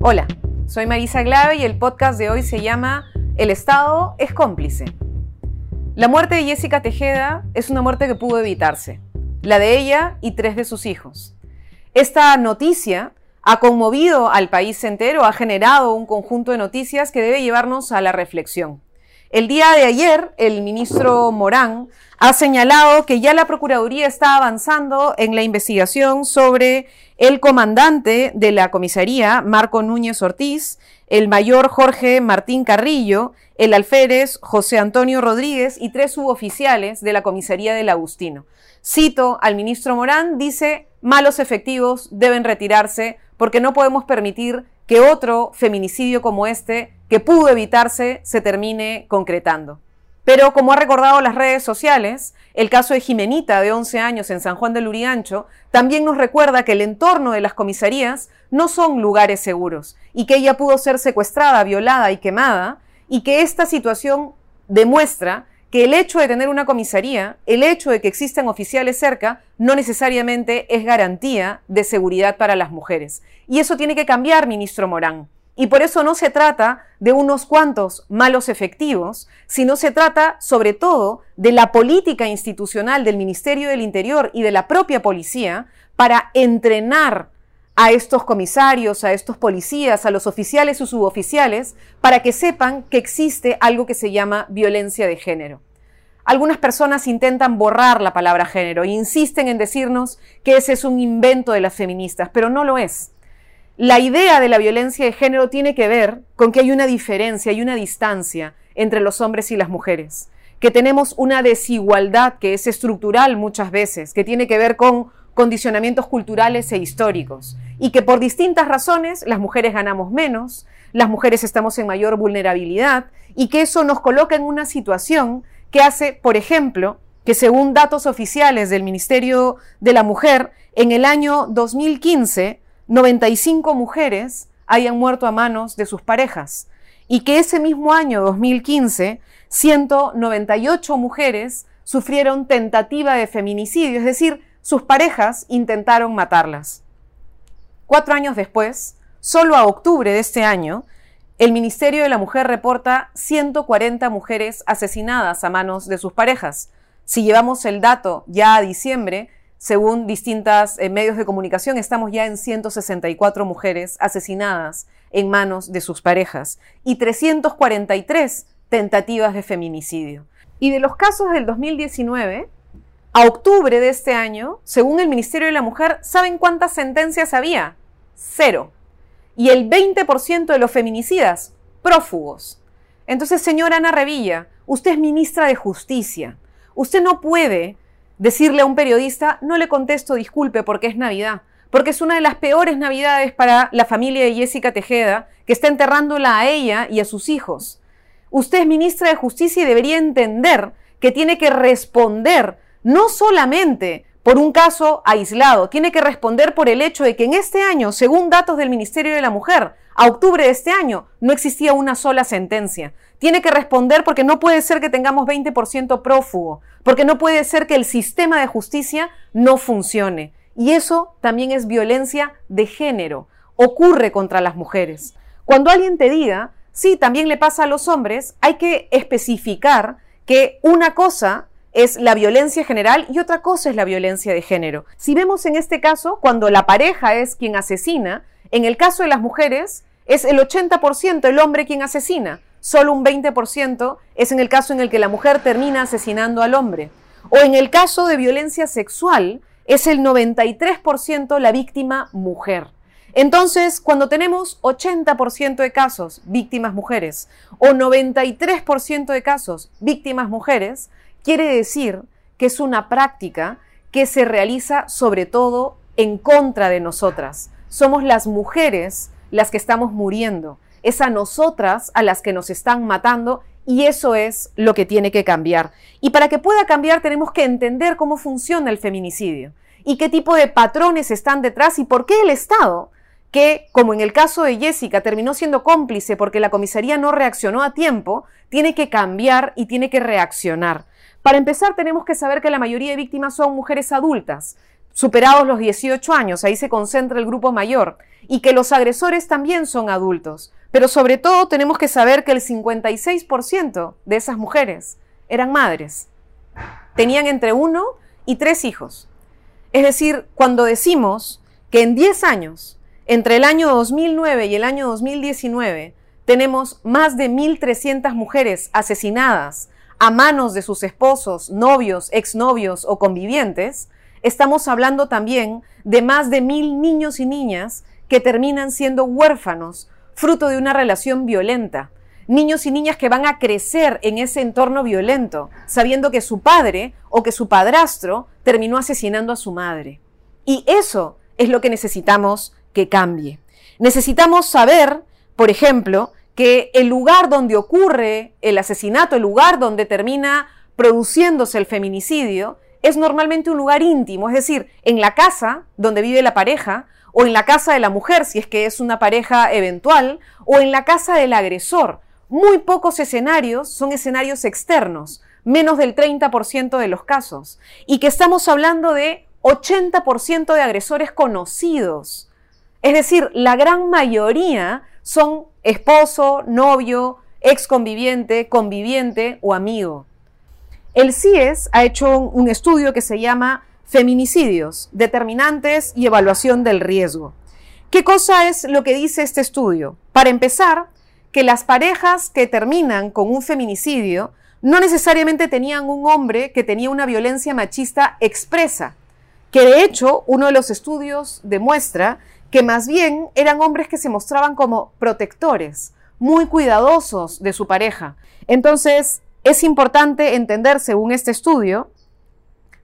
Hola, soy Marisa Glave y el podcast de hoy se llama El Estado es cómplice. La muerte de Jessica Tejeda es una muerte que pudo evitarse, la de ella y tres de sus hijos. Esta noticia ha conmovido al país entero, ha generado un conjunto de noticias que debe llevarnos a la reflexión. El día de ayer, el ministro Morán ha señalado que ya la Procuraduría está avanzando en la investigación sobre el comandante de la comisaría, Marco Núñez Ortiz, el mayor Jorge Martín Carrillo, el alférez José Antonio Rodríguez y tres suboficiales de la comisaría del Agustino. Cito al ministro Morán, dice, malos efectivos deben retirarse porque no podemos permitir que otro feminicidio como este, que pudo evitarse, se termine concretando. Pero como ha recordado las redes sociales, el caso de Jimenita, de 11 años en San Juan del Lurigancho, también nos recuerda que el entorno de las comisarías no son lugares seguros y que ella pudo ser secuestrada, violada y quemada y que esta situación demuestra que el hecho de tener una comisaría, el hecho de que existan oficiales cerca, no necesariamente es garantía de seguridad para las mujeres. Y eso tiene que cambiar, ministro Morán. Y por eso no se trata de unos cuantos malos efectivos, sino se trata sobre todo de la política institucional del Ministerio del Interior y de la propia policía para entrenar a estos comisarios, a estos policías, a los oficiales o suboficiales, para que sepan que existe algo que se llama violencia de género. Algunas personas intentan borrar la palabra género e insisten en decirnos que ese es un invento de las feministas, pero no lo es. La idea de la violencia de género tiene que ver con que hay una diferencia y una distancia entre los hombres y las mujeres, que tenemos una desigualdad que es estructural muchas veces, que tiene que ver con condicionamientos culturales e históricos, y que por distintas razones las mujeres ganamos menos, las mujeres estamos en mayor vulnerabilidad, y que eso nos coloca en una situación que hace, por ejemplo, que según datos oficiales del Ministerio de la Mujer, en el año 2015, 95 mujeres hayan muerto a manos de sus parejas, y que ese mismo año 2015, 198 mujeres sufrieron tentativa de feminicidio, es decir, sus parejas intentaron matarlas. Cuatro años después, solo a octubre de este año, el Ministerio de la Mujer reporta 140 mujeres asesinadas a manos de sus parejas. Si llevamos el dato ya a diciembre, según distintos eh, medios de comunicación, estamos ya en 164 mujeres asesinadas en manos de sus parejas y 343 tentativas de feminicidio. Y de los casos del 2019, a octubre de este año, según el Ministerio de la Mujer, ¿saben cuántas sentencias había? Cero. Y el 20% de los feminicidas, prófugos. Entonces, señora Ana Revilla, usted es ministra de Justicia. Usted no puede decirle a un periodista, no le contesto disculpe porque es Navidad, porque es una de las peores Navidades para la familia de Jessica Tejeda, que está enterrándola a ella y a sus hijos. Usted es ministra de Justicia y debería entender que tiene que responder no solamente por un caso aislado, tiene que responder por el hecho de que en este año, según datos del Ministerio de la Mujer, a octubre de este año no existía una sola sentencia. Tiene que responder porque no puede ser que tengamos 20% prófugo, porque no puede ser que el sistema de justicia no funcione. Y eso también es violencia de género. Ocurre contra las mujeres. Cuando alguien te diga, sí, también le pasa a los hombres, hay que especificar que una cosa es la violencia general y otra cosa es la violencia de género. Si vemos en este caso, cuando la pareja es quien asesina, en el caso de las mujeres es el 80% el hombre quien asesina, solo un 20% es en el caso en el que la mujer termina asesinando al hombre. O en el caso de violencia sexual, es el 93% la víctima mujer. Entonces, cuando tenemos 80% de casos víctimas mujeres o 93% de casos víctimas mujeres, quiere decir que es una práctica que se realiza sobre todo en contra de nosotras. Somos las mujeres las que estamos muriendo. Es a nosotras a las que nos están matando y eso es lo que tiene que cambiar. Y para que pueda cambiar tenemos que entender cómo funciona el feminicidio y qué tipo de patrones están detrás y por qué el Estado, que como en el caso de Jessica terminó siendo cómplice porque la comisaría no reaccionó a tiempo, tiene que cambiar y tiene que reaccionar. Para empezar, tenemos que saber que la mayoría de víctimas son mujeres adultas, superados los 18 años, ahí se concentra el grupo mayor, y que los agresores también son adultos. Pero sobre todo tenemos que saber que el 56% de esas mujeres eran madres. Tenían entre uno y tres hijos. Es decir, cuando decimos que en 10 años, entre el año 2009 y el año 2019, tenemos más de 1.300 mujeres asesinadas a manos de sus esposos, novios, exnovios o convivientes, estamos hablando también de más de mil niños y niñas que terminan siendo huérfanos, fruto de una relación violenta. Niños y niñas que van a crecer en ese entorno violento, sabiendo que su padre o que su padrastro terminó asesinando a su madre. Y eso es lo que necesitamos que cambie. Necesitamos saber, por ejemplo, que el lugar donde ocurre el asesinato, el lugar donde termina produciéndose el feminicidio, es normalmente un lugar íntimo, es decir, en la casa donde vive la pareja, o en la casa de la mujer, si es que es una pareja eventual, o en la casa del agresor. Muy pocos escenarios son escenarios externos, menos del 30% de los casos, y que estamos hablando de 80% de agresores conocidos. Es decir, la gran mayoría son esposo, novio, ex conviviente, conviviente o amigo. El CIES ha hecho un estudio que se llama Feminicidios, determinantes y evaluación del riesgo. ¿Qué cosa es lo que dice este estudio? Para empezar, que las parejas que terminan con un feminicidio no necesariamente tenían un hombre que tenía una violencia machista expresa, que de hecho uno de los estudios demuestra que más bien eran hombres que se mostraban como protectores, muy cuidadosos de su pareja. Entonces, es importante entender, según este estudio,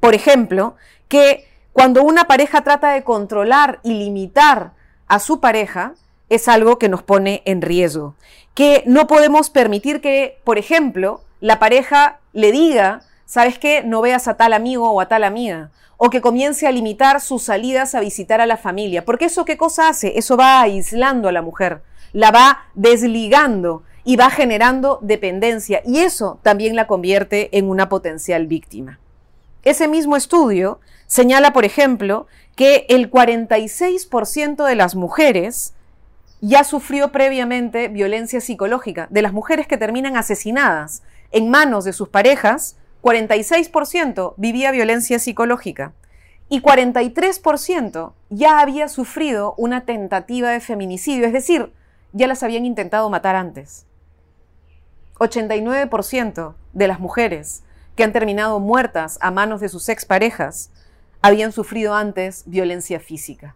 por ejemplo, que cuando una pareja trata de controlar y limitar a su pareja, es algo que nos pone en riesgo. Que no podemos permitir que, por ejemplo, la pareja le diga, ¿sabes qué? No veas a tal amigo o a tal amiga o que comience a limitar sus salidas a visitar a la familia. Porque eso qué cosa hace? Eso va aislando a la mujer, la va desligando y va generando dependencia y eso también la convierte en una potencial víctima. Ese mismo estudio señala, por ejemplo, que el 46% de las mujeres ya sufrió previamente violencia psicológica, de las mujeres que terminan asesinadas en manos de sus parejas, 46% vivía violencia psicológica y 43% ya había sufrido una tentativa de feminicidio, es decir, ya las habían intentado matar antes. 89% de las mujeres que han terminado muertas a manos de sus exparejas habían sufrido antes violencia física.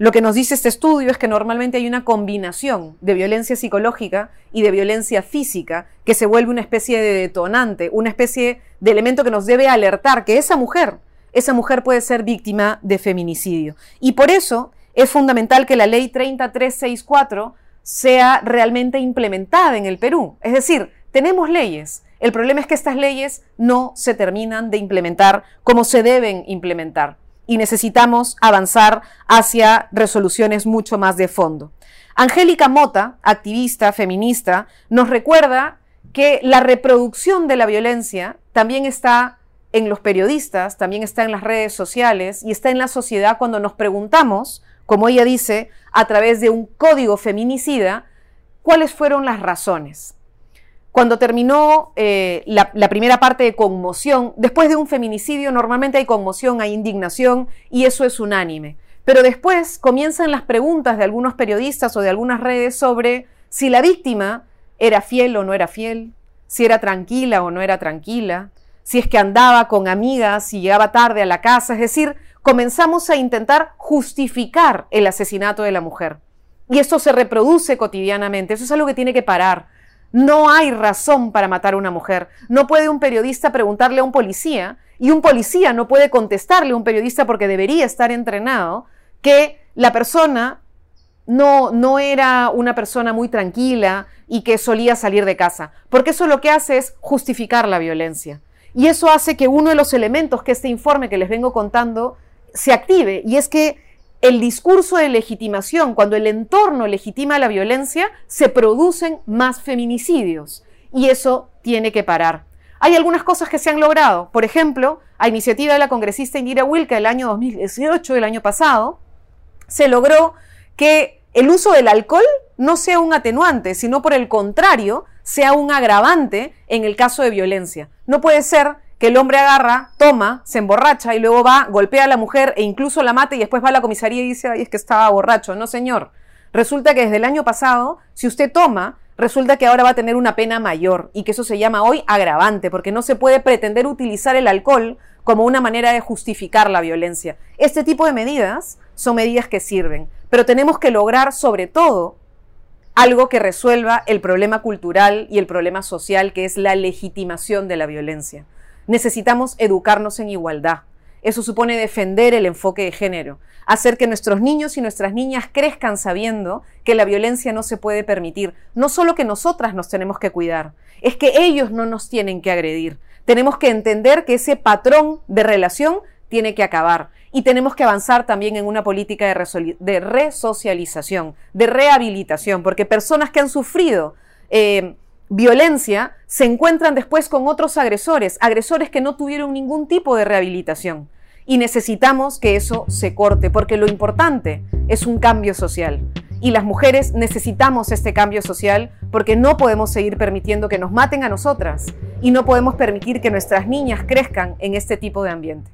Lo que nos dice este estudio es que normalmente hay una combinación de violencia psicológica y de violencia física que se vuelve una especie de detonante, una especie de elemento que nos debe alertar que esa mujer, esa mujer puede ser víctima de feminicidio. Y por eso es fundamental que la ley 3364 sea realmente implementada en el Perú. Es decir, tenemos leyes. El problema es que estas leyes no se terminan de implementar como se deben implementar y necesitamos avanzar hacia resoluciones mucho más de fondo. Angélica Mota, activista feminista, nos recuerda que la reproducción de la violencia también está en los periodistas, también está en las redes sociales y está en la sociedad cuando nos preguntamos, como ella dice, a través de un código feminicida, cuáles fueron las razones. Cuando terminó eh, la, la, primera parte de conmoción, después de un feminicidio normalmente hay conmoción, hay indignación y eso es unánime. Pero después comienzan las preguntas de algunos periodistas o de algunas redes sobre si la víctima era fiel o no era fiel, si era tranquila o no era tranquila, si es que andaba con amigas, si llegaba tarde a la casa, es decir, comenzamos a intentar justificar el asesinato de la mujer. Y esto se reproduce cotidianamente, eso es algo que tiene que parar. No hay razón para matar a una mujer. No puede un periodista preguntarle a un policía y un policía no puede contestarle a un periodista porque debería estar entrenado que la persona no, no era una persona muy tranquila y que solía salir de casa, porque eso lo que hace es justificar la violencia. Y eso hace que uno de los elementos que este informe que les vengo contando se active, y es que el discurso de legitimación, cuando el entorno legitima la violencia, se producen más feminicidios. Y eso tiene que parar. Hay algunas cosas que se han logrado. Por ejemplo, a iniciativa de la congresista Indira Wilka el año 2018, el año pasado, se logró que el uso del alcohol no sea un atenuante, sino por el contrario, sea un agravante en el caso de violencia. No puede ser que el hombre agarra, toma, se emborracha y luego va, golpea a la mujer e incluso la mata y después va a la comisaría y dice, ay, es que estaba borracho. No, señor. Resulta que desde el año pasado, si usted toma, resulta que ahora va a tener una pena mayor y que eso se llama hoy agravante, porque no se puede pretender utilizar el alcohol como una manera de justificar la violencia. Este tipo de medidas son medidas que sirven, pero tenemos que lograr sobre todo algo que resuelva el problema cultural y el problema social, que es la legitimación de la violencia. Necesitamos educarnos en igualdad. Eso supone defender el enfoque de género, hacer que nuestros niños y nuestras niñas crezcan sabiendo que la violencia no se puede permitir. No solo que nosotras nos tenemos que cuidar, es que ellos no nos tienen que agredir. Tenemos que entender que ese patrón de relación tiene que acabar y tenemos que avanzar también en una política de, resocialización, de rehabilitación, porque personas que han sufrido eh, violencia se encuentran después con otros agresores, agresores que no tuvieron ningún tipo de rehabilitación. Y necesitamos que eso se corte, porque lo importante es un cambio social. Y las mujeres necesitamos este cambio social porque no podemos seguir permitiendo que nos maten a nosotras y no podemos permitir que nuestras niñas crezcan en este tipo de ambiente.